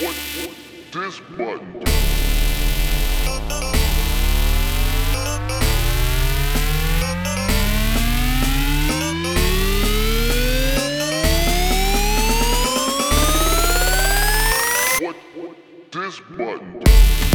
What, what this button do? What this button do?